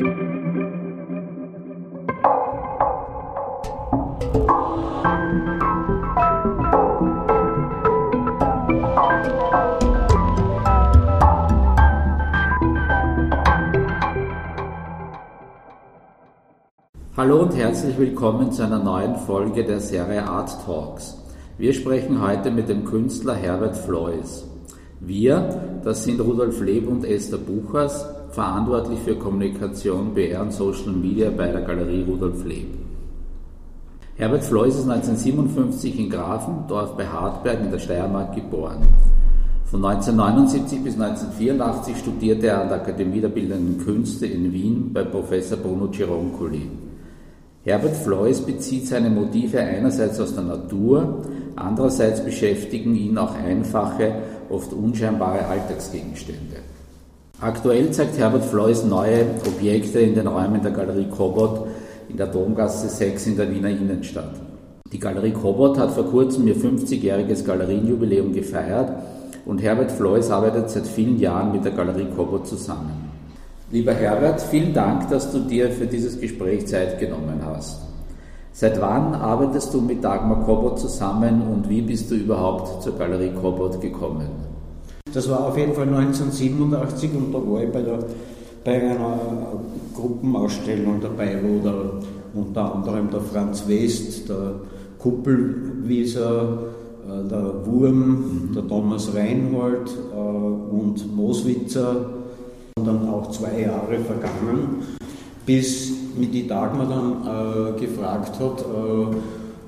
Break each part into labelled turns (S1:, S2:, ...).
S1: Hallo und herzlich willkommen zu einer neuen Folge der Serie Art Talks. Wir sprechen heute mit dem Künstler Herbert Floys. Wir, das sind Rudolf Leb und Esther Buchers, verantwortlich für Kommunikation, PR und Social Media bei der Galerie Rudolf Leb. Herbert Floys ist 1957 in Grafendorf bei Hartberg in der Steiermark geboren. Von 1979 bis 1984 studierte er an der Akademie der Bildenden Künste in Wien bei Professor Bruno Gironcoli. Herbert Floys bezieht seine Motive einerseits aus der Natur, andererseits beschäftigen ihn auch einfache, oft unscheinbare Alltagsgegenstände. Aktuell zeigt Herbert Floys neue Objekte in den Räumen der Galerie Kobot in der Domgasse 6 in der Wiener Innenstadt. Die Galerie Kobot hat vor kurzem ihr 50-jähriges Galerienjubiläum gefeiert und Herbert Floys arbeitet seit vielen Jahren mit der Galerie Kobot zusammen. Lieber Herbert, vielen Dank, dass du dir für dieses Gespräch Zeit genommen hast. Seit wann arbeitest du mit Dagmar Kobot zusammen und wie bist du überhaupt zur Galerie Kobot gekommen?
S2: Das war auf jeden Fall 1987 und da war ich bei, der, bei einer Gruppenausstellung dabei, wo der, unter anderem der Franz West, der Kuppelwieser, äh, der Wurm, mhm. der Thomas Reinhold äh, und Moswitzer dann auch zwei Jahre vergangen, bis mich die Dagmar dann äh, gefragt hat, äh,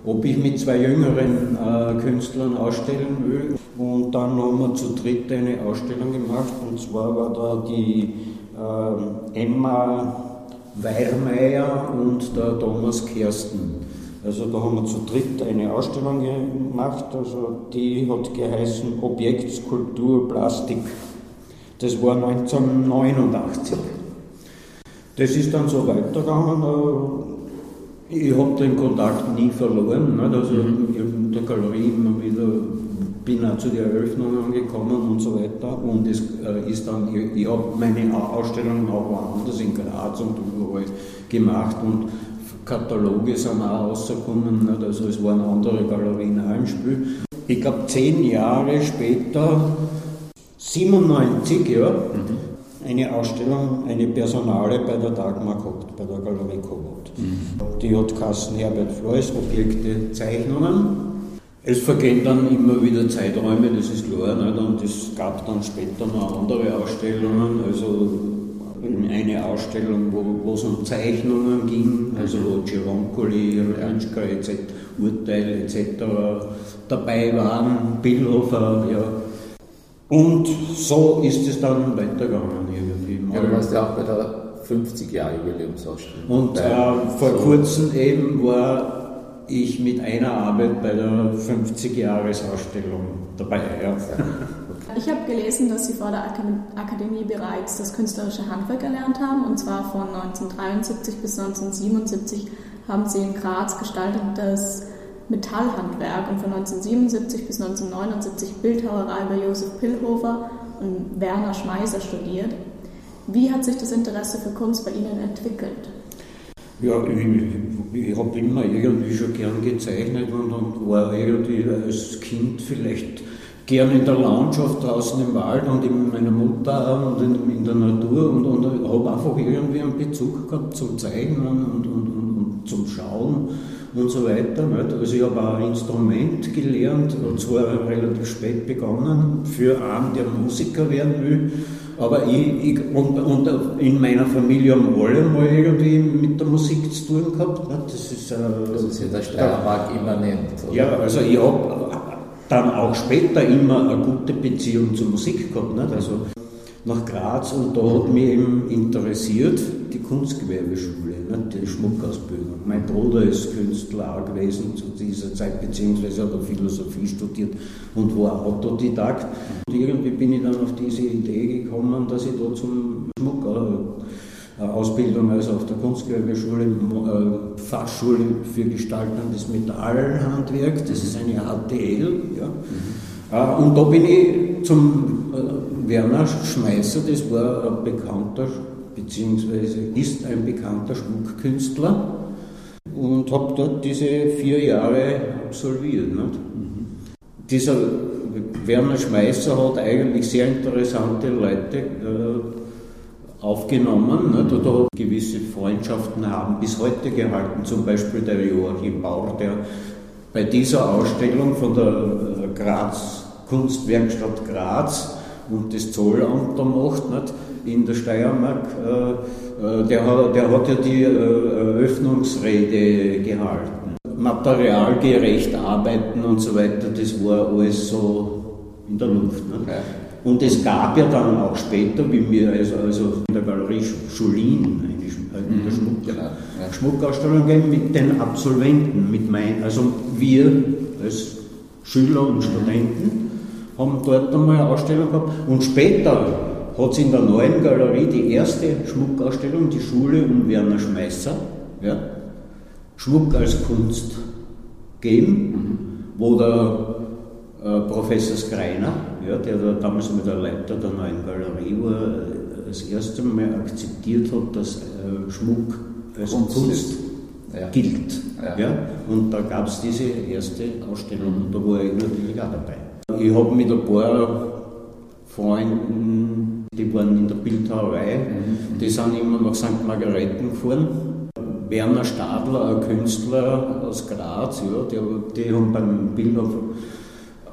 S2: ob ich mit zwei jüngeren äh, Künstlern ausstellen will. Und dann haben wir zu dritt eine Ausstellung gemacht, und zwar war da die äh, Emma Weirmeier und der Thomas Kersten. Also da haben wir zu dritt eine Ausstellung gemacht, also die hat geheißen Objektskulptur Plastik. Das war 1989. Das ist dann so weitergegangen. Ich habe den Kontakt nie verloren. Also mhm. in der Galerie immer wieder bin auch zu den Eröffnungen gekommen und so weiter. Und es äh, ist dann, ich, ich habe meine Ausstellungen auch woanders in Graz und überall gemacht und Kataloge sind auch rausgekommen. Also es waren andere Galerien auch im Spiel. Ich glaube, zehn Jahre später 97, ja, mhm. Eine Ausstellung, eine Personale bei der Dagmar gehabt, bei der Galerie Kobot. Mhm. Die hat Kassen Herbert Floys, Objekte, Zeichnungen. Es vergehen dann immer wieder Zeiträume, das ist klar. Nicht? Und es gab dann später noch andere Ausstellungen, also eine Ausstellung, wo, es um Zeichnungen ging, also wo Gironcoli, Ranschka etc., Urteil etc. dabei waren, Billhofer, ja. Und so ist es dann weitergegangen.
S1: Ja, du warst ja auch bei der 50 Jahre Jubiläumsausstellung.
S2: Und äh, vor so. kurzem eben war ich mit einer Arbeit bei der 50 Jahresausstellung dabei. Ja.
S3: Ich habe gelesen, dass Sie vor der Akademie bereits das künstlerische Handwerk erlernt haben, und zwar von 1973 bis 1977 haben Sie in Graz gestaltetes Metallhandwerk und von 1977 bis 1979 Bildhauerei bei Josef Pillhofer und Werner Schmeiser studiert. Wie hat sich das Interesse für Kunst bei Ihnen entwickelt?
S2: Ja, ich, ich habe immer irgendwie schon gern gezeichnet und, und war irgendwie als Kind vielleicht gern in der Landschaft draußen im Wald und in meiner Mutter und in, in der Natur und, und habe einfach irgendwie einen Bezug gehabt zum Zeichnen und, und zum Schauen und so weiter. Nicht? Also ich habe auch ein Instrument gelernt, und zwar relativ spät begonnen, für einen, der Musiker werden will. Aber ich, ich und, und, in meiner Familie haben alle mal irgendwie mit der Musik zu tun gehabt. Nicht? Das ist, äh,
S1: das ist ja der Steiermark immanent.
S2: Oder? Ja, also ich habe dann auch später immer eine gute Beziehung zur Musik gehabt. Nicht? Also nach Graz und da hat mich eben interessiert die Kunstgewerbeschule, ne, die Schmuckausbildung. Mein Bruder ist Künstler gewesen zu dieser Zeit, beziehungsweise hat er Philosophie studiert und war Autodidakt. Und irgendwie bin ich dann auf diese Idee gekommen, dass ich da zum Schmuck äh, Ausbildung, also auf der Kunstgewerbeschule, äh, Fachschule für gestaltendes Metallhandwerk, das ist eine HTL. Ja. Mhm. Äh, und da bin ich zum Werner Schmeißer, das war ein bekannter beziehungsweise ist ein bekannter Schmuckkünstler und habe dort diese vier Jahre absolviert. Mhm. Dieser Werner Schmeißer hat eigentlich sehr interessante Leute äh, aufgenommen nicht? oder gewisse Freundschaften haben bis heute gehalten, zum Beispiel der Joachim Bauer, der bei dieser Ausstellung von der äh, Graz Kunstwerkstatt Graz und das Zollamt da macht, nicht? in der Steiermark, äh, äh, der, der hat ja die Eröffnungsrede gehalten. Materialgerecht arbeiten und so weiter, das war alles so in der Luft. Ne? Okay. Und es gab ja dann auch später, wie wir also, also in der Galerie Schulin, eigentlich in der Schmuck, genau, ja. Schmuckausstellung gehen mit den Absolventen, mit mein, also wir als Schüler und Studenten haben dort einmal eine Ausstellung gehabt und später hat es in der neuen Galerie die erste Schmuckausstellung, die Schule um Werner Schmeißer, ja, Schmuck als Kunst gegeben, mhm. wo der äh, Professor Skreiner, ja, der da damals mit der Leiter der neuen Galerie war, äh, das erste Mal akzeptiert hat, dass äh, Schmuck als Kunst, Kunst ja. gilt. Ja. ja. Und da gab es diese erste Ausstellung und da war ich natürlich auch dabei. Ich habe mit ein paar Freunden, die waren in der Bildhauerei, mhm. die sind immer nach St. Margareten gefahren. Werner Stadler, ein Künstler aus Graz, ja, die, die haben beim Bildhof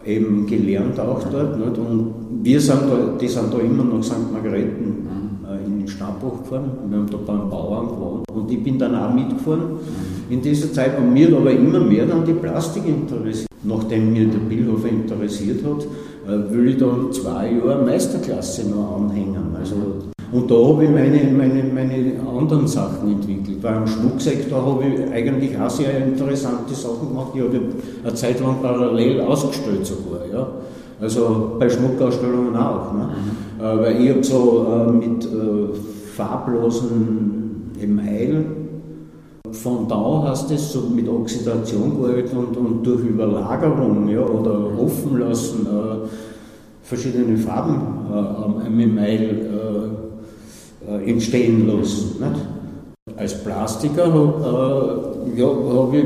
S2: eben gelernt auch dort. Nicht? Und wir sind da, die sind da immer nach St. Margareten mhm. äh, in den Stabbuch gefahren. Wir haben da beim Bauern gewohnt. Und ich bin dann auch mitgefahren mhm. In dieser Zeit. Und mir aber immer mehr dann die Plastik interessiert. Nachdem mir der Bildhof interessiert hat, äh, will ich dann zwei Jahre Meisterklasse noch anhängen. Also, und da habe ich meine, meine, meine anderen Sachen entwickelt. Weil im Schmucksektor habe ich eigentlich auch sehr interessante Sachen gemacht. Ich habe eine Zeit lang parallel ausgestellt sogar. Ja. Also bei Schmuckausstellungen auch. Ne? Mhm. Äh, weil ich habe so äh, mit farblosen Email Fondant heißt es, so mit Oxidation gearbeitet und, und durch Überlagerung ja, oder offen lassen äh, verschiedene Farben äh, am Email äh, äh, entstehen lassen. Nicht? Als Plastiker äh, ja, habe ich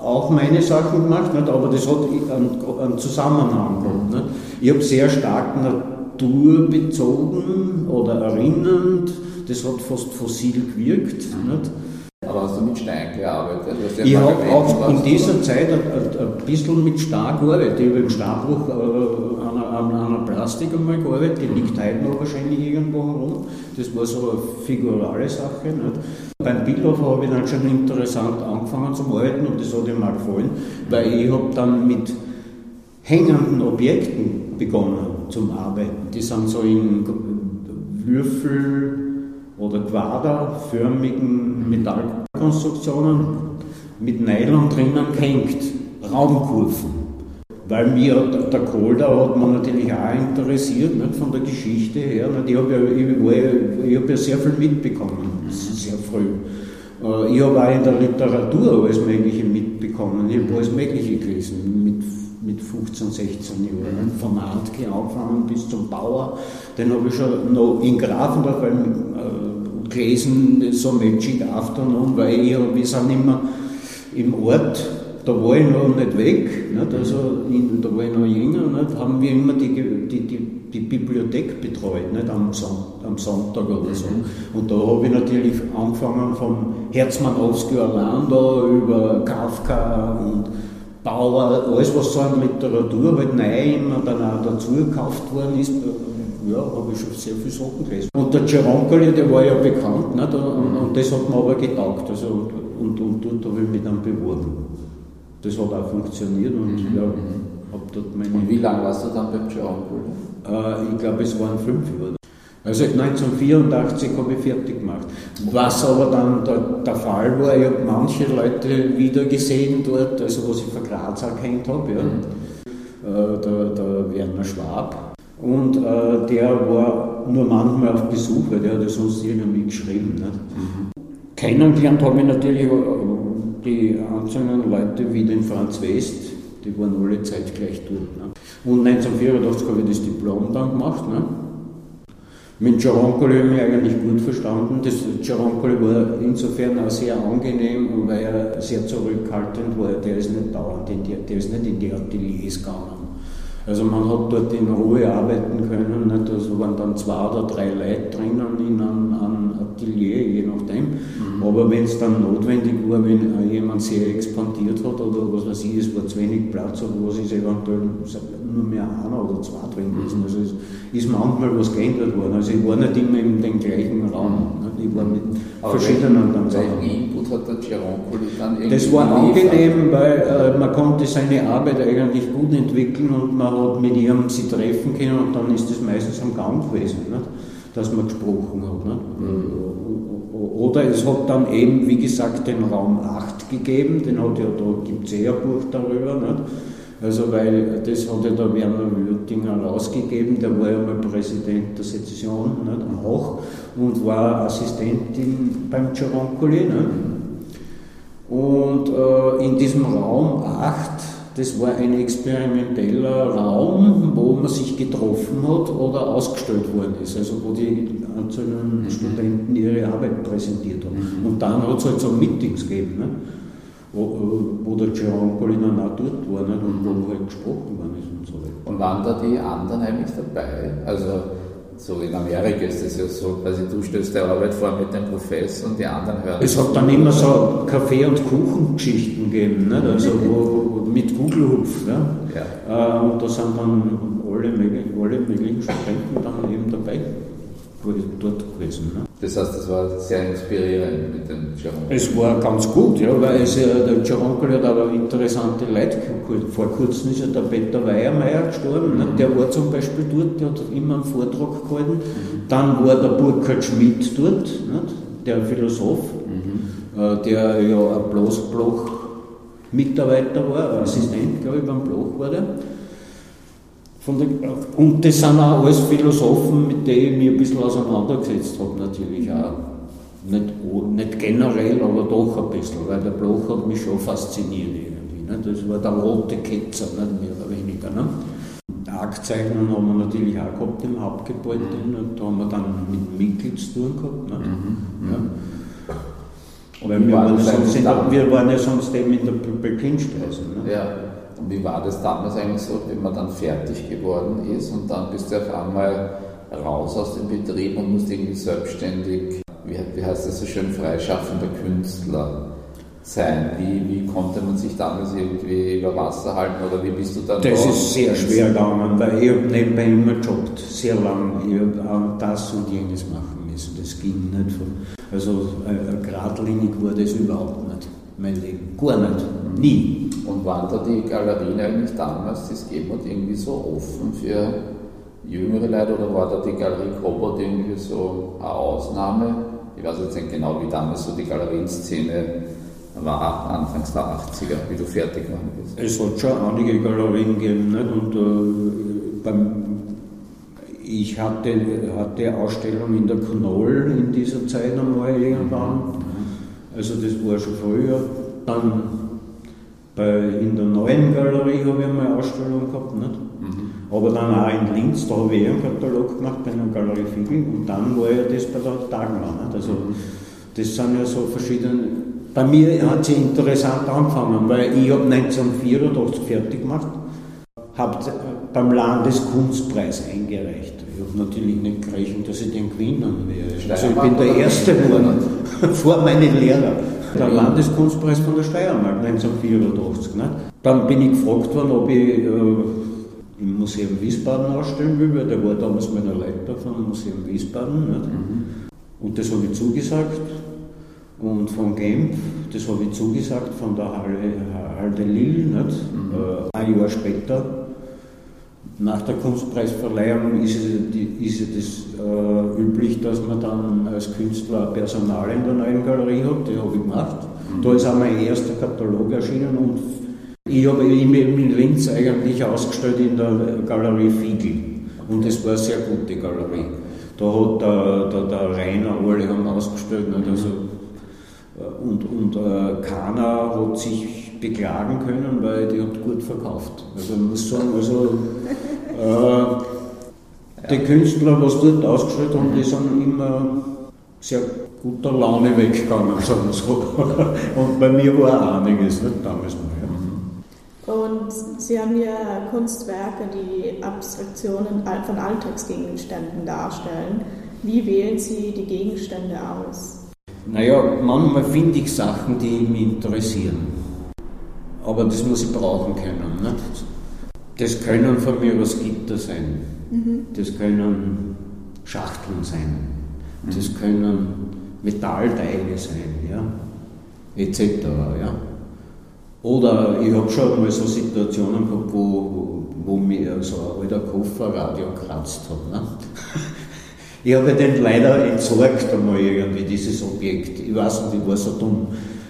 S2: auch meine Sachen gemacht, nicht? aber das hat einen, einen Zusammenhang. Nicht? Ich habe sehr stark naturbezogen oder erinnernd, das hat fast fossil gewirkt. Nicht?
S1: Aber hast du mit Stein gearbeitet?
S2: Ja ich habe auch in dieser Zeit ein, ein, bisschen mit Stein gearbeitet. Ich habe im Steinbruch äh, an, an, einer Plastik einmal gearbeitet, die liegt heute noch wahrscheinlich irgendwo herum. Das war so eine figurale Sache. Nicht? Beim Bildhof habe ich dann schon interessant angefangen zu arbeiten und das hat mir gefallen, weil ich habe dann mit hängenden Objekten begonnen zum Arbeiten. Die sind so in Würfel oder quaderförmigen Metallkonstruktionen mit Nylon drinnen gehängt, Raumkurven. Weil mir der Kolder hat man natürlich auch interessiert, nicht, von der Geschichte her. Ich habe ja, hab ja sehr viel mitbekommen, sehr früh. Äh, ich habe auch in der Literatur alles Mögliche mitbekommen. Ich habe alles Mögliche gelesen, mit, mit 15, 16 Jahren. Von Handke angefangen bis zum Bauer. Den habe ich schon noch in Grafendorf äh, gelesen, so Magic Afternoon, weil ich, wir sind immer im Ort, da war ich noch nicht weg, nicht? also in, da war ich noch jünger, nicht? haben wir immer die, die, die, die Bibliothek betreut, nicht? Am, Son am Sonntag oder so. Mhm. Und da habe ich natürlich angefangen vom Herzmann Owski Orlando über Kafka und Bauer, alles was so an Literatur halt neu immer dann auch dazu gekauft worden ist, ja, habe ich schon sehr viele Sachen gelesen. Und der Geronkoli, der war ja bekannt, nicht? Und, und, das hat mir aber getaugt. Also, und, und dort habe ich mich dann beworben. Das hat auch funktioniert und mhm. ja, habe dort meine.
S1: Und wie lange warst du dann beim Geronkoli?
S2: Äh, ich glaube, es waren fünf Jahre. Also 1984 habe ich fertig gemacht. Was aber dann der, der Fall war, ich habe manche Leute wieder gesehen dort, also was ich für Graz erkannt habe, ja. Mhm. Äh, der, der Werner Schwab, und äh, der war nur manchmal auf Besuch, weil der hat ja sonst irgendwie geschrieben. Nicht? Mhm. Kennengelernt habe ich natürlich äh, die einzelnen Leute wie den Franz West, die waren alle zeitgleich dort. Ne? Und 1984 habe ich das Diplom dann gemacht. Ne? Mit Giaroncoli habe ich mich eigentlich gut verstanden. Das Giaroncoli war insofern auch sehr angenehm, weil er sehr zurückhaltend war. Der ist nicht dauernd in die, der ist nicht in die Ateliers gegangen. Also man hat dort in Ruhe arbeiten können. Nicht? Also waren dann zwei oder drei Leute drinnen in einem, einem Atelier, je nachdem. Mhm. Aber wenn es dann notwendig war, wenn jemand sehr expandiert hat oder was weiß ich, es war zu wenig Platz oder was ist eventuell nur mehr einer oder zwei drin gewesen. Also es ist manchmal was geändert worden. Also ich war nicht immer in dem gleichen Raum. Nicht? Ich war mit Aber verschiedenen
S1: dann Welchen Input hat der Gironcoli dann irgendwie
S2: Das war angenehm, weil äh, man konnte seine Arbeit eigentlich gut entwickeln und man hat mit ihm sie treffen können und dann ist das meistens am Gang gewesen. Nicht? Dass man gesprochen hat. Mhm. Oder es hat dann eben, wie gesagt, den Raum 8 gegeben, den hat ja, da gibt es eh ein Buch darüber. Nicht? Also, weil das hat ja der Werner Würtinger rausgegeben, der war ja mal Präsident der Sezession nicht? auch und war Assistentin beim Giaroncoli. Und äh, in diesem Raum 8 das war ein experimenteller Raum, wo man sich getroffen hat oder ausgestellt worden ist, also wo die einzelnen mhm. Studenten ihre Arbeit präsentiert haben. Mhm. Und dann hat es halt so Meetings gegeben, ne? wo, wo der Jerome Polina auch dort war ne? und wo halt gesprochen worden ist und so weiter.
S1: Und waren da die anderen eigentlich dabei? Also so in Amerika ist das ja so, quasi du stellst der Arbeit vor mit dem Professor und die anderen hören.
S2: Es hat dann immer so Kaffee- und Kuchengeschichten gegeben, ne? also wo, mit Gugelhupf. Ne? Ja. Äh, und da sind dann alle möglichen, alle möglichen Studenten dann eben dabei dort gewesen. Ne?
S1: Das heißt, das war sehr inspirierend mit dem Giaroncolo.
S2: Es war ganz gut, ja, weil es, äh, der Giaroncolo hat aber interessante Leute Vor kurzem ist ja der Peter Weiermeier gestorben, ne? der war zum Beispiel dort, der hat immer einen Vortrag gehalten. Mhm. Dann war der Burkhard Schmidt dort, nicht? der Philosoph, mhm. äh, der ja ein Bloßbloch Mitarbeiter war, Assistent, glaube ich, beim Bloch war der. Der, und das sind auch alles Philosophen, mit denen ich mich ein bisschen auseinandergesetzt habe, natürlich auch. Nicht, nicht generell, aber doch ein bisschen, weil der Bloch hat mich schon fasziniert irgendwie. Ne? Das war der rote Ketzer, nicht mehr oder weniger. Ne? Argzeichnen haben wir natürlich auch gehabt im Hauptgebäude, ne? da haben wir dann mit Mikkel zu tun gehabt. Ne? Mhm. Ja. Weil wir, waren sonst wir waren ja sonst eben in der Pöbelkinstraße. Ne?
S1: Ja. Wie war das damals eigentlich so, wenn man dann fertig geworden ist und dann bist du auf einmal raus aus dem Betrieb und musst irgendwie selbstständig, wie, wie heißt das so schön, freischaffender Künstler sein? Wie, wie konnte man sich damals irgendwie über Wasser halten oder wie bist du dann
S2: Das ist sehr schwer gegangen, weil ich habe nebenbei immer gejobbt, sehr lang. Ich habe das und jenes machen müssen, das ging nicht. Also äh, geradlinig war das überhaupt nicht, mein Leben, gar nicht, nie.
S1: Und waren da die Galerien eigentlich damals, die es gegeben hat, irgendwie so offen für jüngere Leute oder war da die Galerie Cobalt irgendwie so eine Ausnahme? Ich weiß jetzt nicht genau, wie damals so die Galerienszene war, Anfangs der 80er, wie du fertig geworden bist.
S2: Es hat schon einige Galerien gegeben nicht? und äh, beim, ich hatte, hatte Ausstellungen in der Knoll in dieser Zeit einmal irgendwann, mhm. Also das war schon früher. Dann bei, in der neuen Galerie habe ich einmal eine Ausstellung gehabt, nicht? Mhm. aber dann auch in Linz, da habe ich einen Katalog gemacht bei einer Galerie Fiegel und dann war ja das bei der Dagmar. Nicht? Also, das sind ja so verschiedene. Bei mir hat sie interessant angefangen, weil ich habe 1984 fertig gemacht, habe beim Landeskunstpreis eingereicht. Ich habe natürlich nicht gerechnet, dass ich den gewinnen werde. Also ich bin der Erste geworden, vor meinen Lehrern der Landeskunstpreis von der Steiermark 1984. Ne? Dann bin ich gefragt worden, ob ich äh, im Museum Wiesbaden ausstellen will, weil der war damals meiner Leiter vom Museum Wiesbaden. Ne? Mhm. Und das habe ich zugesagt. Und von Genf, das habe ich zugesagt von der Halle, Halde Lille. Mhm. Äh, ein Jahr später nach der Kunstpreisverleihung ist es, ist es äh, üblich, dass man dann als Künstler Personal in der neuen Galerie hat. Die habe ich gemacht. Mhm. Da ist auch mein erster Katalog erschienen und ich habe ihn in Linz eigentlich ausgestellt in der Galerie Fiegel. Und es war eine sehr gute Galerie. Da hat der, der, der Rainer alle haben ausgestellt. Nicht? Also, äh, und und äh, keiner hat sich beklagen können, weil die hat gut verkauft. Also man muss sagen, also äh, Die Künstler, was dort ausgestellt haben, die sind immer sehr guter Laune weggegangen, sagen wir so. Und bei mir war auch einiges, nicht damals noch. Ja.
S3: Und Sie haben ja Kunstwerke, die Abstraktionen von Alltagsgegenständen darstellen. Wie wählen Sie die Gegenstände aus?
S2: Naja, manchmal finde ich Sachen, die mich interessieren. Aber das muss ich brauchen können. Nicht? Das können von mir was Gitter sein. Mhm. Das können Schachteln sein. Das mhm. können Metallteile sein, ja, etc. Ja. Oder ich habe schon mal so Situationen gehabt, wo, wo mir so ein alter Kofferradio kratzt hat. Ne? Ich habe den leider entsorgt einmal irgendwie, dieses Objekt. Ich weiß nicht, ich war so dumm.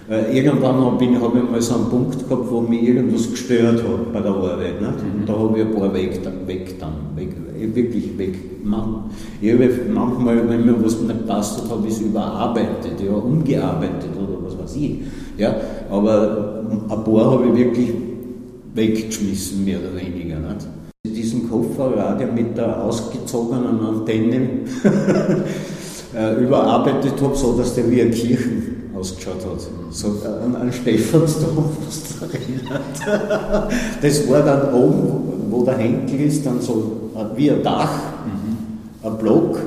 S2: Äh, irgendwann habe ich, hab ich mal so einen Punkt gehabt, wo mich irgendwas gestört hat bei der Arbeit. Nicht? Mhm. Und da habe ich ein paar weg, weg dann, weg, wirklich weg. Man, ich habe manchmal, wenn mir was nicht passt habe ich es überarbeitet, ja, umgearbeitet oder was weiß ich. Ja? Aber ein paar habe ich wirklich weggeschmissen, mehr oder weniger. Nicht? Diesen Kofferradio mit der ausgezogenen Antenne äh, überarbeitet habe, so dass der wie eine Kirchen ausgeschaut hat. So an, an Stephansdom fast erinnert. Das war dann oben, wo der Henkel ist, dann so wie ein Dach, mhm. ein Block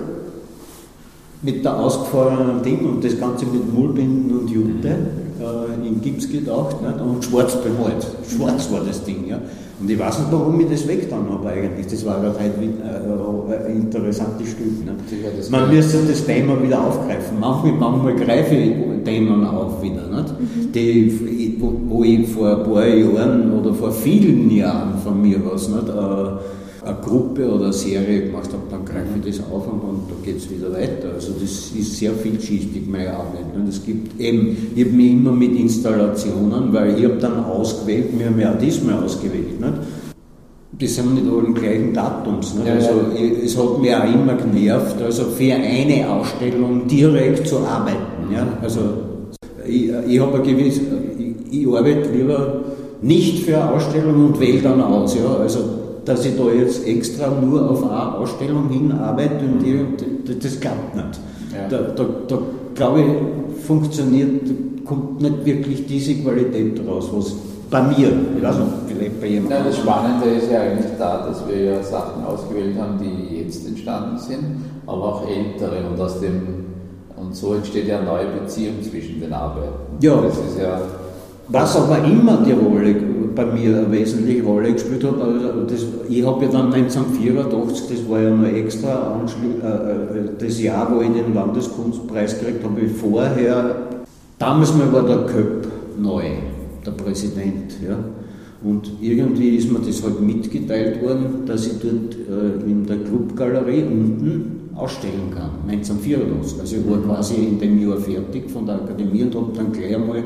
S2: mit der ausgefahrenen Ding und das Ganze mit Mullbinden und Jute äh, in Gips gedacht nicht? und schwarz bemalt. Schwarz war das Ding. Ja. Und ich weiß nicht, warum ich das weggetan habe eigentlich. Das war gerade halt ein interessantes Stück. Man müsste das Thema wieder aufgreifen. Manchmal, manchmal greife ich Themen auf wieder. Nicht? Mhm. Die, wo, wo, ich vor ein paar Jahren oder vor vielen Jahren von mir was nicht, äh, eine Gruppe oder eine Serie gemacht habe, dann greife ich das auf und, und da geht es wieder weiter. Also das ist sehr vielschichtig, meine Arbeit. Ne? Es gibt eben, ich habe mich immer mit Installationen, weil ich habe dann ausgewählt, wir haben ja auch diesmal ausgewählt. Nicht? Die sind nicht alle gleichen Datums. Ja, also ja. es hat mich auch immer genervt, also für eine Ausstellung direkt zu arbeiten. Ja? Also ich, ich habe gewiss, ich, ich arbeite lieber nicht für eine Ausstellung und wähle dann aus. Ja? Also dass ich da jetzt extra nur auf eine Ausstellung hinarbeite und die, das klappt nicht. Ja. Da, da, da glaube ich, funktioniert, kommt nicht wirklich diese Qualität raus, was bei mir, ich weiß nicht, vielleicht bei jemandem.
S1: Ja, das Spannende ist ja eigentlich da, dass wir ja Sachen ausgewählt haben, die jetzt entstanden sind, aber auch ältere und aus dem und so entsteht ja eine neue Beziehung zwischen den Arbeiten.
S2: Ja. Das ist ja was aber immer die Rolle bei mir eine wesentliche Rolle gespielt hat, also das, ich habe ja dann 1984, das war ja noch extra äh, äh, das Jahr, wo ich den Landeskunstpreis gekriegt habe, vorher, damals mal war der Köpp neu, der Präsident, ja. Und irgendwie ist mir das halt mitgeteilt worden, dass ich dort äh, in der Clubgalerie unten ausstellen kann, 1984. Also ich war quasi in dem Jahr fertig von der Akademie und habe dann gleich einmal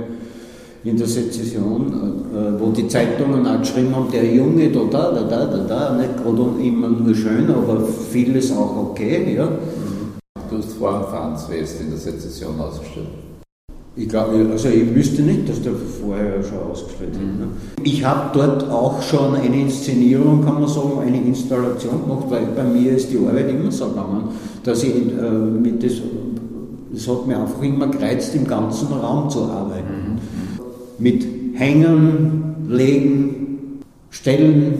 S2: in der Sezession, äh, wo die Zeitungen auch geschrieben haben, der Junge, da, da, da, da, da, da, nicht gerade immer nur schön, aber vieles auch okay. Ja.
S1: Du hast vor dem Franz West in der Sezession ausgestellt.
S2: Ich glaube, also ich wüsste nicht, dass der vorher schon ausgestellt hat. Ne? Ich habe dort auch schon eine Inszenierung, kann man sagen, eine Installation gemacht, weil bei mir ist die Arbeit immer so gegangen, dass ich äh, mit das, es hat mir einfach immer gereizt, im ganzen Raum zu arbeiten. Mhm mit Hängen, Legen, Stellen,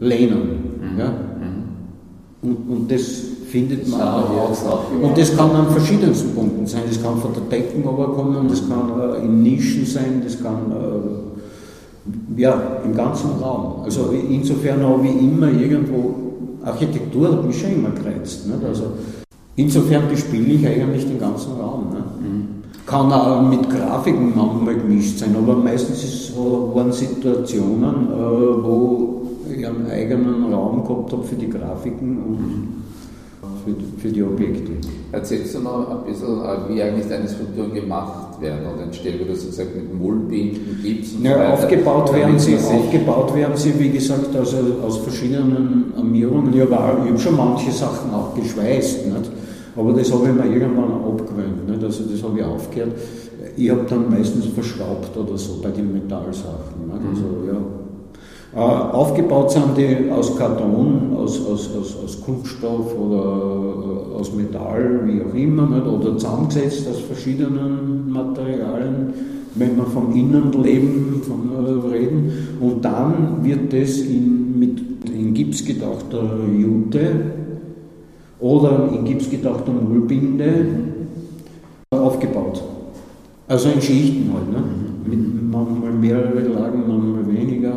S2: Lehnen. Mhm. Ja? Mhm. Und, und das findet man auch. Und das kann an verschiedensten Punkten sein. Das kann von der Decken kommen, das kann äh, in Nischen sein, das kann äh, ja, im ganzen Raum. Also insofern habe ich immer irgendwo, Architektur hat mich schon immer gereizt. Nicht? Also insofern bespiele ich eigentlich den ganzen Raum. Ne? Kann auch mit Grafiken manchmal gemischt sein, aber meistens ist waren Situationen, äh, wo ich einen eigenen Raum gehabt habe für die Grafiken und für, für die Objekte.
S1: Erzählst du noch ein bisschen, äh, wie eigentlich deine Skulpturen gemacht werden und entstehen, wie du so gesagt mit Mullbinden, Gips
S2: und ja, so weiter. Aufgebaut werden, sie, aufgebaut werden sie, wie gesagt, also aus verschiedenen Armierungen. Ich habe, hab schon manche Sachen auch geschweißt. Nicht? Aber das habe ich mir irgendwann abgewöhnt. Nicht? Also das habe ich aufgehört. Ich habe dann meistens verschraubt oder so bei den Metallsachen. Nicht? Also, ja. Äh, aufgebaut sind die aus Karton, aus, aus, aus, aus Kunststoff oder äh, aus Metall, wie auch immer, nicht? oder zusammengesetzt aus verschiedenen Materialien, wenn wir vom Innenleben von, äh, reden. Und dann wird das in, mit in Gips gedachter Jute oder in Gips gedachter Mullbinde aufgebaut. Also in Schichten halt, ne? mit manchmal mehrere Lagen, manchmal weniger.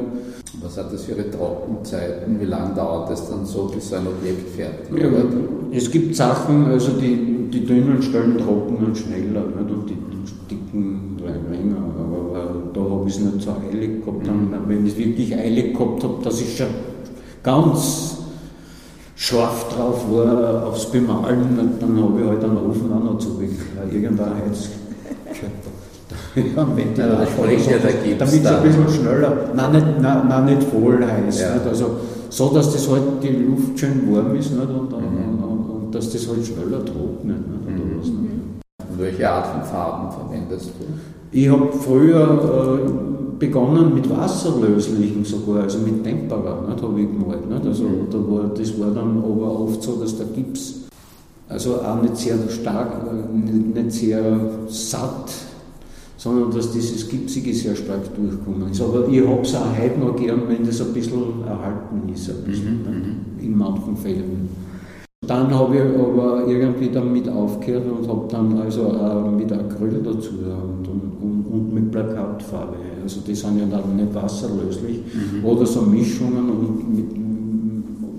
S1: Was hat das für ihre Trockenzeiten? Wie lange dauert es dann so, bis so ein Objekt fertig
S2: ja, wird? Es gibt Sachen, also die, die dünnen Stellen trocknen schneller nicht? und die, die dicken länger. Aber, da habe ich es nicht so eilig gehabt. Mhm. wenn ich es wirklich eilig gehabt habe, dass ich schon ganz scharf drauf war aufs Bemalen, dann habe ich halt einen Ofen auch noch zu irgendein Heizkörper.
S1: ja, Ventilator.
S2: Damit es ein bisschen schneller, nein, nicht, nein, nein, nicht voll heiß. Ja. Nicht? Also so, dass das halt die Luft schön warm ist nicht? Und, mhm. und, und, dass das halt schneller trocknet. Nicht? Nicht?
S1: Und welche Art von Farben verwendest du?
S2: Ich habe früher äh, begonnen mit wasserlöslichen sogar, also mit Tempera, habe ich gemalt. Nicht? Also da war, das war dann aber oft so, dass der Gips also auch nicht sehr stark, nicht, nicht sehr satt sondern dass dieses Gipsige sehr stark durchkommen ist. Aber ich habe es auch heute noch gern, wenn das ein bisschen erhalten ist, ein bisschen, mhm, ne? Mhm. in manchen Fällen. Dann habe ich aber irgendwie damit aufgehört und habe dann also auch mit Acryl dazu und, und, und, mit Plakatfarbe. Also die sind ja dann nicht wasserlöslich. Mhm. Oder so Mischungen und mit,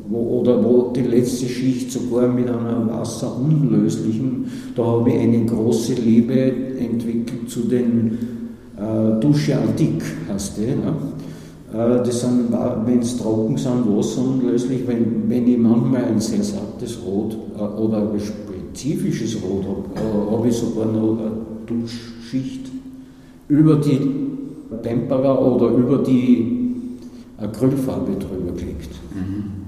S2: wo, oder wo die letzte Schicht sogar mit einer wasserunlöslichen, da habe ich eine große Liebe entwickelt zu den äh, Dusche Antik, heißt die. Ne? Äh, das sind, wenn es trocken sind, wasserunlöslich, wenn, wenn ich manchmal ein sehr sattes Rot äh, oder ein spezifisches Rot habe, äh, habe ich sogar noch eine Duschschicht über die Tempera oder über die Acrylfarbe drüber gelegt. Mhm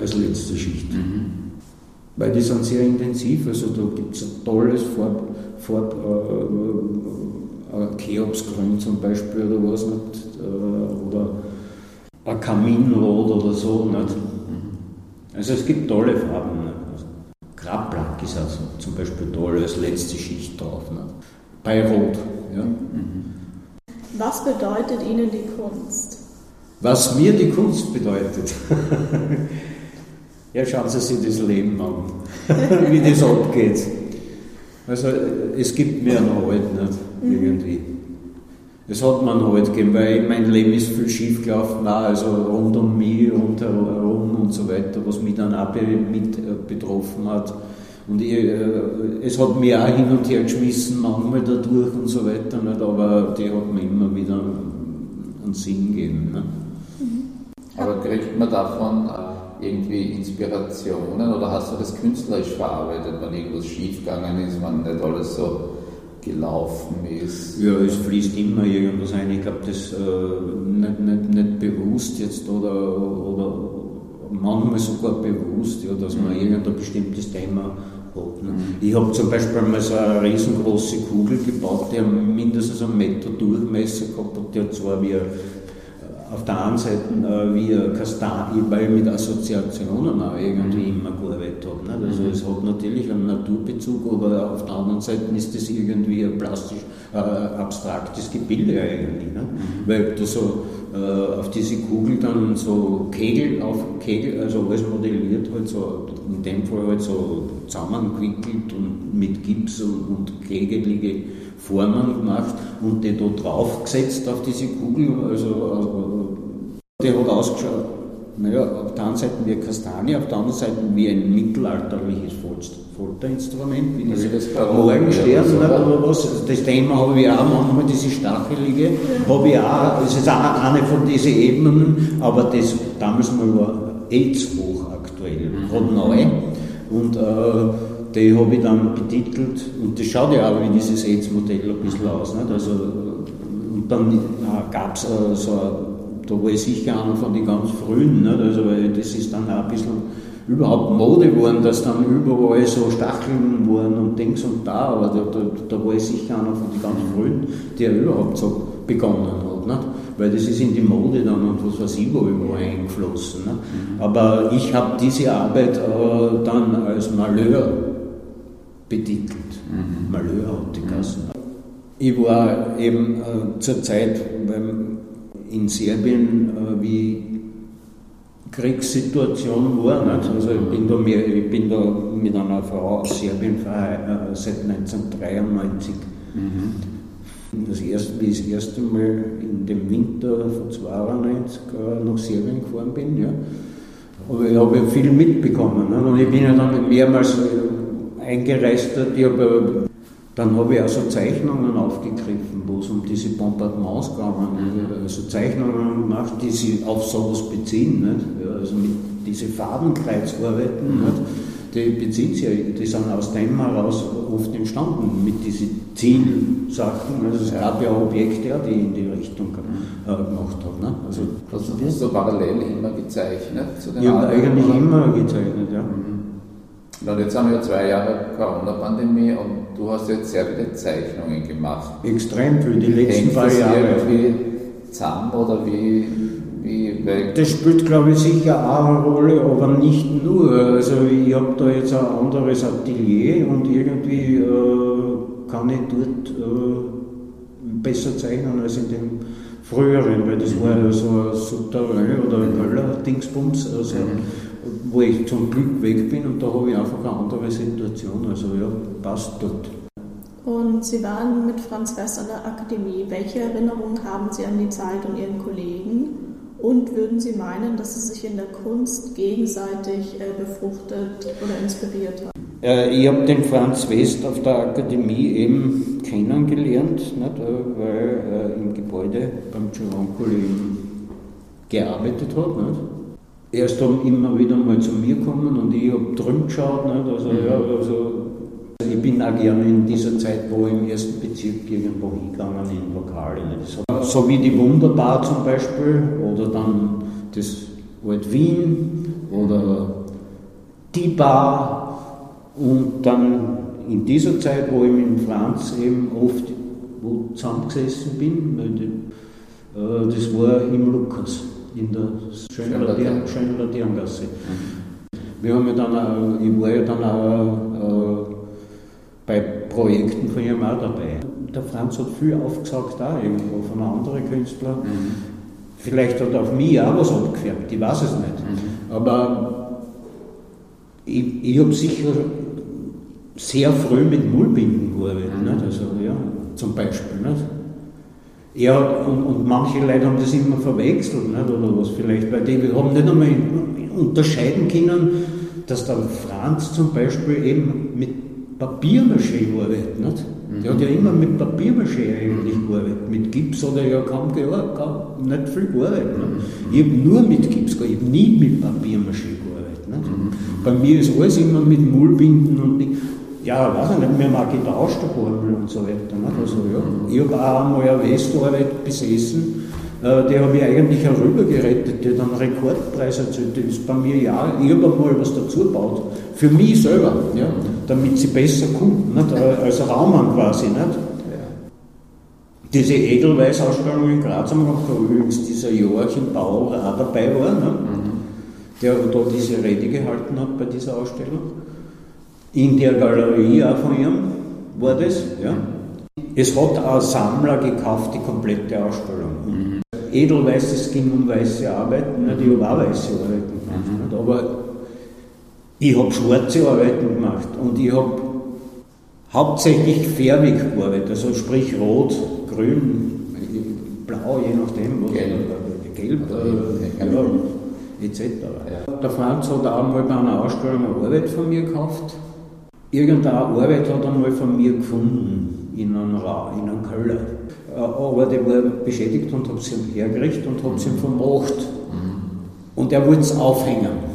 S2: als letzte Schicht. Mhm. Weil die sind sehr intensiv, also da gibt es ein tolles Farb, Farb äh, äh, Cheopsgrün zum Beispiel oder was nicht, äh, oder ein Kaminrot oder so. Nicht? Mhm. Also es gibt tolle Farben. Also Krablack ist also zum Beispiel toll als letzte Schicht drauf. Nicht? Bei Rot. Ja? Mhm.
S3: Was bedeutet Ihnen die Kunst?
S2: Was mir die Kunst bedeutet. Ja, schauen Sie sich das Leben an, wie das abgeht. Also es gibt mir noch halt nicht, mhm. irgendwie. Es hat mir noch halt gegeben, weil mein Leben ist viel schief gelaufen, auch, also rund um mich, rundherum und so weiter, was mich dann auch mit äh, betroffen hat. Und ich, äh, es hat mich auch hin und her geschmissen, manchmal dadurch und so weiter, nicht? aber die hat mir immer wieder einen Sinn gegeben. Ne?
S1: Mhm. Aber kriegt man davon irgendwie Inspirationen oder hast du das künstlerisch verarbeitet, wenn irgendwas schiefgegangen ist, wenn nicht alles so gelaufen ist?
S2: Ja, es fließt immer irgendwas ein. Ich glaube, das äh, nicht, nicht, nicht bewusst jetzt oder, oder manchmal sogar bewusst, ja, dass man mhm. irgendein bestimmtes Thema hat. Ne? Mhm. Ich habe zum Beispiel mal so eine riesengroße Kugel gebaut, die mindestens einen Meter Durchmesser gehabt hat, die hat zwar wie ein auf der einen Seite äh, wie Kastanie, weil mit Assoziationen auch irgendwie immer gearbeitet habe. Nicht? Also mhm. es hat natürlich einen Naturbezug, aber auf der anderen Seite ist das irgendwie ein plastisch, äh, abstraktes Gebilde eigentlich. Ne? Mhm. Weil du so äh, auf diese Kugel dann so Kegel auf Kegel, also alles modelliert, halt so, in dem Fall halt so zusammengewickelt und mit Gips und, und kegelige Formen gemacht und die da draufgesetzt auf diese Kugel. Also äh, die hat ausgeschaut, naja, auf der einen Seite wie eine Kastanie, auf der anderen Seite wie ein mittelalterliches Folterinstrument, wie diese Morgenstern oder was. Das Thema habe ich auch manchmal, diese Stachelige, habe ich auch, das ist auch eine von diesen Ebenen, aber das damals mal war AIDS hochaktuell, gerade neu. Und äh, die habe ich dann betitelt und das schaut ja auch wie dieses AIDS-Modell ein bisschen aus. Nicht? Also, und dann äh, gab es äh, so, da war ich sicher einer von den ganz frühen, nicht? Also, weil das ist dann auch ein bisschen überhaupt Mode geworden, dass dann überall so Stacheln waren und Dings und da, aber da, da, da war ich sicher einer von den ganz frühen, der überhaupt so begonnen hat. Nicht? weil das ist in die Mode dann und was weiß ich wo irgendwo eingeflossen. Ne? Mhm. Aber ich habe diese Arbeit äh, dann als Malheur betitelt. Mhm. Malheur hat die Kassen. Mhm. Ich war eben äh, zur Zeit in Serbien, äh, wie Kriegssituation war. Nicht? Also ich bin, da mehr, ich bin da mit einer Frau aus Serbien äh, seit 1993. Mhm. Das erste, wie ich das erste Mal in dem Winter von 92 äh, nach Serbien gefahren bin. Ja. Aber ich habe viel mitbekommen. Ne? Und ich bin ja dann mehrmals äh, eingereist. Ich habe dann habe ich also Zeichnungen aufgegriffen, wo es um diese Bombardements gegangen ist. Also Zeichnungen gemacht, die sich auf sowas beziehen. Nicht? Ja, also mit diese Farbenkreuzarbeiten, mhm. die beziehen sich, die sind aus dem heraus oft entstanden, mit diesen Zielsachen. Also es gab ja Objekte, die in die Richtung äh, gemacht haben. Ne?
S1: Also, hast du parallel immer gezeichnet?
S2: Zu den habe eigentlich immer gezeichnet, ja. Mhm.
S1: Und jetzt haben wir zwei Jahre Corona-Pandemie und du hast jetzt sehr viele Zeichnungen gemacht.
S2: Extrem viel, die letzten
S1: paar Jahre. irgendwie zusammen oder wie, wie
S2: Das spielt, glaube ich, sicher auch eine Rolle, aber nicht nur. Also ich habe da jetzt ein anderes Atelier und irgendwie äh, kann ich dort äh, besser zeichnen als in dem früheren, weil das war ja so ein Souterrain oder ein Köller-Dingsbums. Also, mhm wo ich zum Glück weg bin und da habe ich einfach eine andere Situation. Also ja, passt dort.
S3: Und Sie waren mit Franz West an der Akademie. Welche Erinnerungen haben Sie an die Zeit und Ihren Kollegen? Und würden Sie meinen, dass Sie sich in der Kunst gegenseitig äh, befruchtet oder inspiriert haben?
S2: Äh, ich habe den Franz West auf der Akademie eben kennengelernt, nicht, äh, weil er im Gebäude beim Gironcoli gearbeitet hat. Nicht er ist dann immer wieder mal zu mir gekommen und ich habe drüben geschaut. Nicht? Also, mhm. ja, also, ich bin auch gerne in dieser Zeit, wo ich im ersten Bezirk irgendwo hingegangen in Lokale. Nicht? So wie die Wunderbar zum Beispiel oder dann das Alt Wien oder die Bar und dann in dieser Zeit, wo ich mit Franz eben oft wo zusammengesessen bin, äh, das war im Lukas in der schönen Laterngasse. Mhm. Wir haben ja dann auch, ich war ja dann auch äh, bei Projekten von ihm auch dabei. Der Franz hat viel aufgesagt da irgendwo von einem anderen Künstler. Mhm. Vielleicht hat er auf mich auch was abgefärbt, ich weiß es nicht. Mhm. Aber ich, ich habe sicher sehr früh mit Mullbinden gearbeitet, mhm. nicht? Also, ja, zum Beispiel. Nicht? Ja, und, und manche Leute haben das immer verwechselt, nicht, oder was vielleicht, weil die haben nicht einmal unterscheiden können, dass der Franz zum Beispiel eben mit Papiermaché arbeitet. Nicht? Der hat ja immer mit Papiermaché eigentlich gearbeitet. Mit Gips hat er ja kaum gearbeitet, nicht viel gearbeitet. Nicht? Ich habe nur mit Gips gearbeitet, ich habe nie mit Papiermaché gearbeitet. Nicht? Bei mir ist alles immer mit Mullbinden und nicht ja, weiß ich nicht, wir haben auch getauscht und so weiter. Nicht? Also, ja. Ich habe auch einmal eine Westarbeit besessen, äh, die habe ich eigentlich herübergerettet, die hat einen Rekordpreis erzielt. Das ist bei mir ja, ich habe mal was dazu gebaut, für mich selber, ja, damit sie besser kommt, nicht? Äh, als Raummann quasi. Nicht? Diese Edelweiß-Ausstellung in Graz haben wir noch, wo übrigens dieser Joachim Bauer auch dabei war, ne? Mhm. der da diese Rede gehalten hat bei dieser Ausstellung in der Galerie auch von ihm war das. Ja. Es hat ein Sammler gekauft, die komplette Ausstellung. Mhm. Edelweißes ging um weiße Arbeiten, nicht? ich habe auch weiße Arbeiten gemacht. Mhm. Aber ich habe schwarze Arbeiten gemacht und ich habe hauptsächlich färbig gearbeitet, also sprich rot, grün, blau, je nachdem, was gelb, gelb äh, ja, etc. Ja. Der Franz hat auch mal bei einer Ausstellung eine Arbeit von mir gekauft irgendeine Arbeit hat er mal von mir gefunden in einem, Ra in einem Keller. Äh, aber der war beschädigt und habe sie hergerichtet und habe sie ihm vermacht. Mhm. Und er wollte es aufhängen.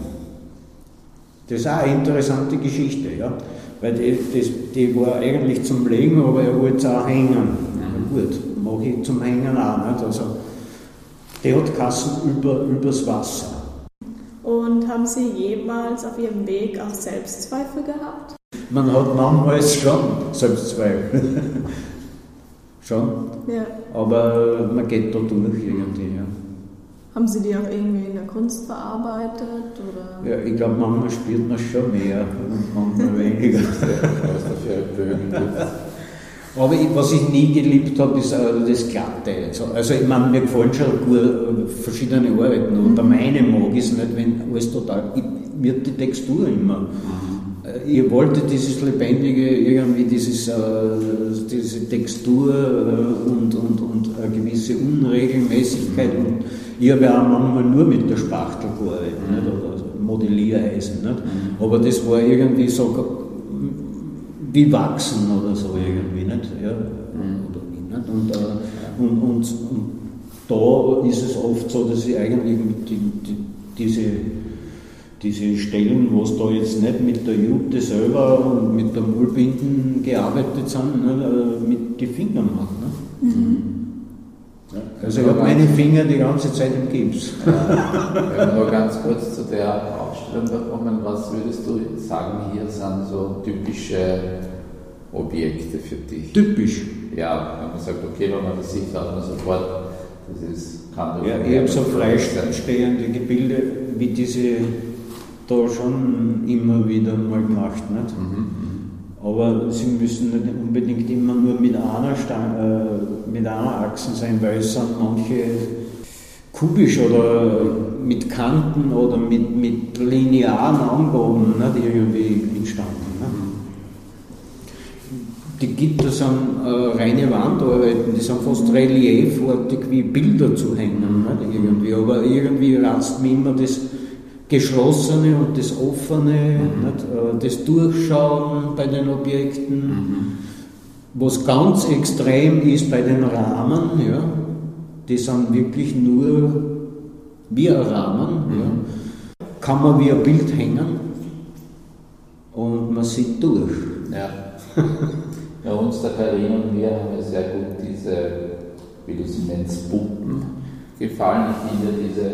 S2: Das ist auch eine interessante Geschichte, ja. Weil die, das, die war eigentlich zum Legen, aber er wollte es auch hängen. Mhm. Gut, mache ich zum Hängen auch nicht. Also, der hat Kassen über, übers Wasser.
S3: Und haben Sie jemals auf Ihrem Weg auch Selbstzweifel gehabt?
S2: Man hat manchmal schon Selbstzweifel. Schon.
S3: Ja.
S2: Aber man geht da durch irgendwie, ja.
S3: Haben Sie die auch irgendwie in der Kunst verarbeitet? Oder?
S2: Ja, ich glaube, manchmal spürt man schon mehr und manchmal weniger. Aber ich, was ich nie geliebt habe, ist äh, das Glatte. Also, also ich meine, mir gefallen schon gut äh, verschiedene Arbeiten, aber bei meinem mag ich es nicht, wenn alles total. Ich, mir die Textur immer. Äh, Ich wollte dieses Lebendige, irgendwie dieses, äh, diese Textur äh, und, und, und eine gewisse Unregelmäßigkeit. Und ich habe ja auch manchmal nur mit der Spachtel gearbeitet, nicht? oder Modelliereisen. Nicht? Aber das war irgendwie so wie wachsen oder so irgendwie, nicht? Ja, oder wie, nicht? Und, äh, und, und, und da ist es oft so, dass ich eigentlich die, die, diese, diese Stellen, wo es da jetzt nicht mit der Jute selber und mit der Mullbinden gearbeitet sind, nicht? äh, mit den Fingern mache. Nicht? Ja, Also ich habe meine Finger die ganze Zeit im Gips.
S1: Wenn wir ganz kurz zu der Ausstellung da kommen, was würdest du sagen, hier sind so typische Objekte für dich?
S2: Typisch.
S1: Ja, wenn man sagt, okay, wenn man das sieht, hat man sofort, das ist, kann doch
S2: Ja, ich habe so freistehende Gebilde wie diese da schon immer wieder mal gemacht. Nicht?
S1: Mhm.
S2: Aber sie müssen nicht unbedingt immer nur mit einer, Sta- äh, mit einer Achse sein, weil es sind manche kubisch oder mit Kanten oder mit, mit linearen Angaben nicht, irgendwie entstanden. Nicht? Die Gitter sind äh, reine Wandarbeiten, die sind fast reliefartig wie Bilder zu hängen. Nicht, irgendwie. Aber irgendwie ratzt mir immer das Geschlossene und das Offene, nicht, äh, das Durchschauen bei den Objekten. Was ganz extrem ist bei den Rahmen, ja, die sind wirklich nur wie ein Rahmen. Ja. Kann man wie ein Bild hängen und man sieht durch.
S1: Ja. Bei uns, der Karin und mir, haben mir sehr gut diese, wie du sie nennst, Puppen gefallen. Ich finde diese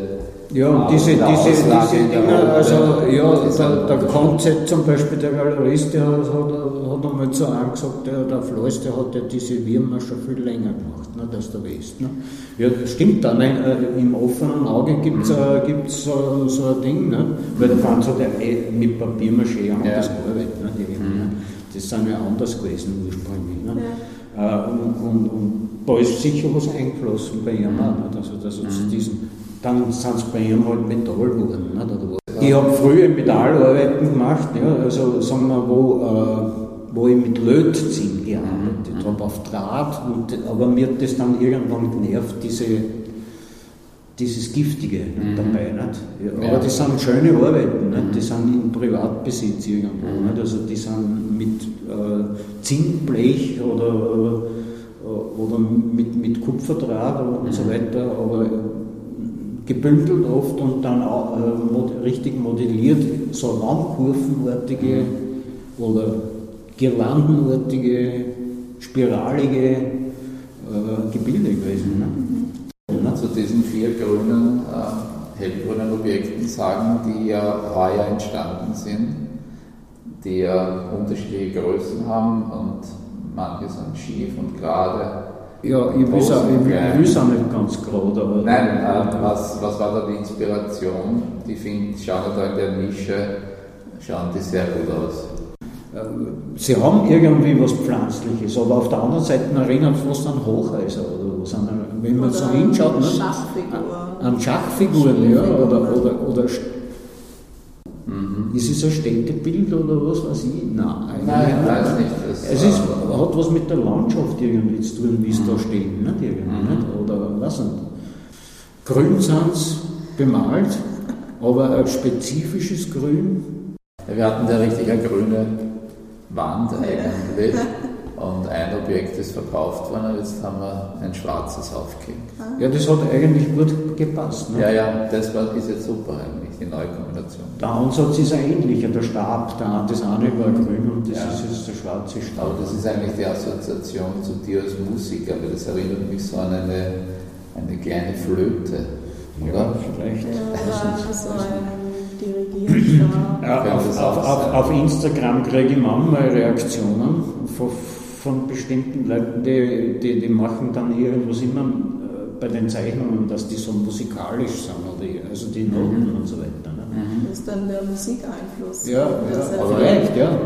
S2: Ja, und diese,
S1: der
S2: diese, diese
S1: der
S2: Dinger,
S1: Robe,
S2: also ja, der, der. Konzept zum Beispiel, der Galerist, der hat, hat, hat einmal zu einem gesagt, der, der Floß, der hat ja diese Wirma schon viel länger gemacht, ne, als der West. Ne. Ja, das stimmt dann, äh, im offenen Auge gibt es äh, gibt's so, so ein Ding, ne, weil der Franz hat ja eh mit Papiermaché anders
S1: Ja.
S2: gearbeitet. Ne, die, ne. Das sind ja anders gewesen ursprünglich. Ne. Äh, und, und, und da ist sicher was eingeflossen bei ihm auch. Also, dass
S1: Mhm.
S2: aus diesen, dann sind es bei ihm halt Metall geworden. Nicht? Oder was. Ich habe früher Metallarbeiten gemacht, ja, also sagen wir, wo, äh, wo ich mit Lötzinn gearbeitet habe, auf Draht, und, aber mir hat das dann irgendwann genervt, diese, dieses Giftige dabei. Nicht? Ja, aber das sind schöne Arbeiten, nicht? die sind im Privatbesitz irgendwo. Nicht? Also die sind mit äh, Zinnblech oder, äh, oder mit, mit Kupferdraht und so weiter, aber gebündelt oft und dann auch, äh, mod richtig modelliert, so raumkurvenartige oder girlandenartige, spiralige äh, Gebilde gewesen. Ne?
S1: zu diesen vier grünen, äh, hellgrünen Objekten sagen, die ja heuer entstanden sind, die ja unterschiedliche Größen haben und manche sind schief und gerade.
S2: Ja, ich will es auch, nicht ganz gerade, aber.
S1: Nein, äh, was, was war da die Inspiration? Die find, schauen da in der Nische, schauen die sehr gut aus.
S2: Sie haben irgendwie was Pflanzliches, aber auf der anderen Seite erinnert es fast an Hochhäuser oder was. An, wenn man so
S3: Oder
S2: hinschaut, ne?
S3: Schachfigur.
S2: an Schachfiguren, ja, oder, oder, oder St- ist es ein Städtebild oder was weiß ich? Nein,
S1: Nein, ich weiß nicht. Das,
S2: Es ist,
S1: äh,
S2: hat was mit der Landschaft irgendwie zu tun, wie es
S1: Mhm.
S2: da steht, nicht irgendwie, nicht? oder was nicht. Grün sind sie bemalt, aber ein spezifisches Grün.
S1: Wir hatten da richtig eine grüne Wand eigentlich und ein Objekt ist verkauft worden und jetzt haben wir ein schwarzes aufgehängt.
S2: Ja, das hat eigentlich gut gepasst. Ne?
S1: Ja, ja, das war, ist jetzt super eigentlich, die neue Kombination.
S2: Der Ansatz ist ein ähnlicher, der Stab, der, das eine war grün und das
S1: Ja.
S2: ist jetzt der schwarze Stab.
S1: Aber das ist eigentlich die Assoziation zu dir als Musiker, weil das erinnert mich so an eine, eine kleine Flöte,
S2: ja,
S1: oder?
S2: vielleicht.
S3: Ja, so ein Dirigierstab.
S2: Ja, auf,
S1: das
S2: auf,
S1: auch
S2: auf, auf Instagram kriege ich manchmal Reaktionen von von bestimmten Leuten, die, die, die machen dann irgendwas immer äh, bei den Zeichnungen, dass die so musikalisch sind, oder, also die Noten mhm. und so weiter. Ne?
S3: Mhm. Das ist dann der Musikeinfluss.
S2: Ja, ja aber recht, ja.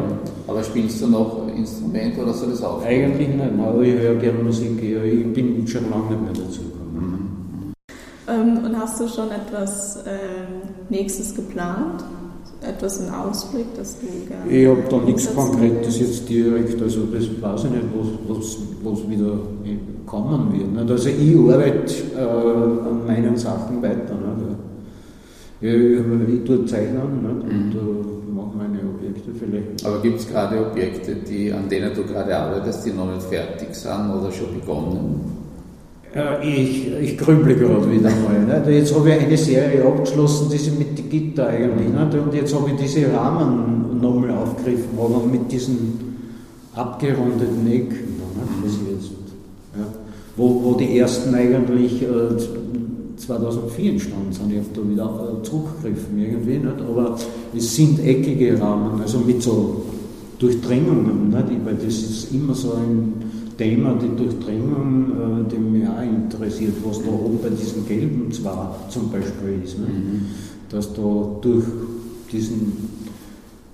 S1: Aber spielst du noch Instrument oder so das auch?
S2: Eigentlich nicht, aber ich höre gerne Musik, ich bin schon lange nicht mehr dazu gekommen.
S3: Ähm, und hast du schon etwas ähm, Nächstes geplant? Etwas in Ausblick, dass du gerne.
S2: Ich habe da nichts Konkretes jetzt direkt, also das weiß ich nicht, was, was, wieder kommen wird. Nicht? Also ich arbeite äh, an meinen Sachen weiter. Nicht? Ich, ich tue zeichnen nicht? und mhm. äh, mache meine Objekte vielleicht.
S1: Aber gibt es gerade Objekte, die, an denen du gerade arbeitest, die noch nicht fertig sind oder schon begonnen?
S2: Ich, ich grüble gerade wieder mal. Nicht? Jetzt habe ich eine Serie abgeschlossen, diese mit den Gitter eigentlich. Nicht? Und jetzt habe ich diese Rahmen nochmal aufgegriffen, man mit diesen abgerundeten Ecken, nicht? Jetzt, ja? wo, wo die ersten eigentlich äh, 2004 entstanden sind. Ich habe da wieder äh, zurückgegriffen irgendwie. Nicht? Aber es sind eckige Rahmen, also mit so Durchdringungen. Nicht? Weil das ist immer so ein Thema, die Durchdringung, äh, die mich auch interessiert, was da oben bei diesen gelben zwar zum Beispiel ist. Ne? Mhm. Dass da durch, diesen,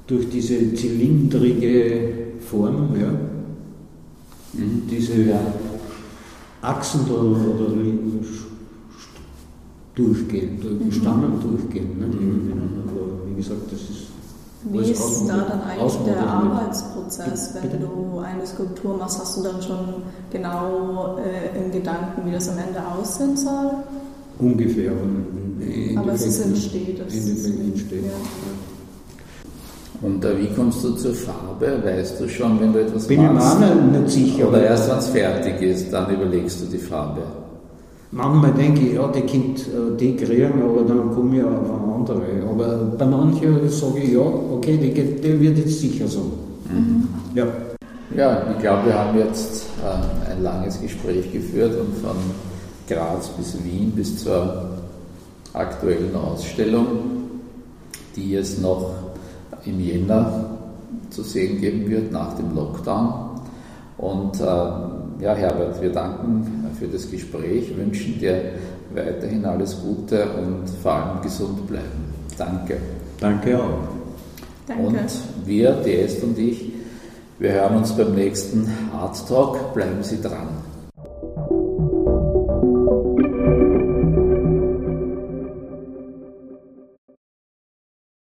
S2: durch diese zylindrige Form, ja, mhm. diese ja. Achsen da oder durchgehen, durch die Stangen durchgehen. Ne? Mhm. Aber wie gesagt, das ist
S3: wie ist da dann eigentlich der Arbeitsprozess, wenn du eine Skulptur machst? Hast du dann schon genau äh, im Gedanken, wie das am Ende aussehen soll?
S2: Ungefähr.
S3: Aber es ist entsteht.
S2: Es entsteht. Ja.
S1: Und äh, wie kommst du zur Farbe? Weißt du schon, wenn du etwas
S2: Bin
S1: machst?
S2: Bin ich mir nicht sicher.
S1: Oder erst, wenn es fertig ist, dann überlegst du die Farbe.
S2: Manchmal denke ich, ja, die Kind äh, die kriegen, aber dann komme ich auf andere. Aber bei manchen sage ich, ja, okay, die, die wird jetzt sicher so.
S1: Mhm. Ja. Ja, ich glaube, wir haben jetzt äh, ein langes Gespräch geführt und von Graz bis Wien bis zur aktuellen Ausstellung, die es noch im Jänner zu sehen geben wird nach dem Lockdown. Und äh, ja, Herbert, wir danken für das Gespräch, wünschen dir weiterhin alles Gute und vor allem gesund bleiben. Danke.
S2: Danke auch.
S3: Danke.
S1: Und wir, die Est und ich, wir hören uns beim nächsten Art Talk. Bleiben Sie dran.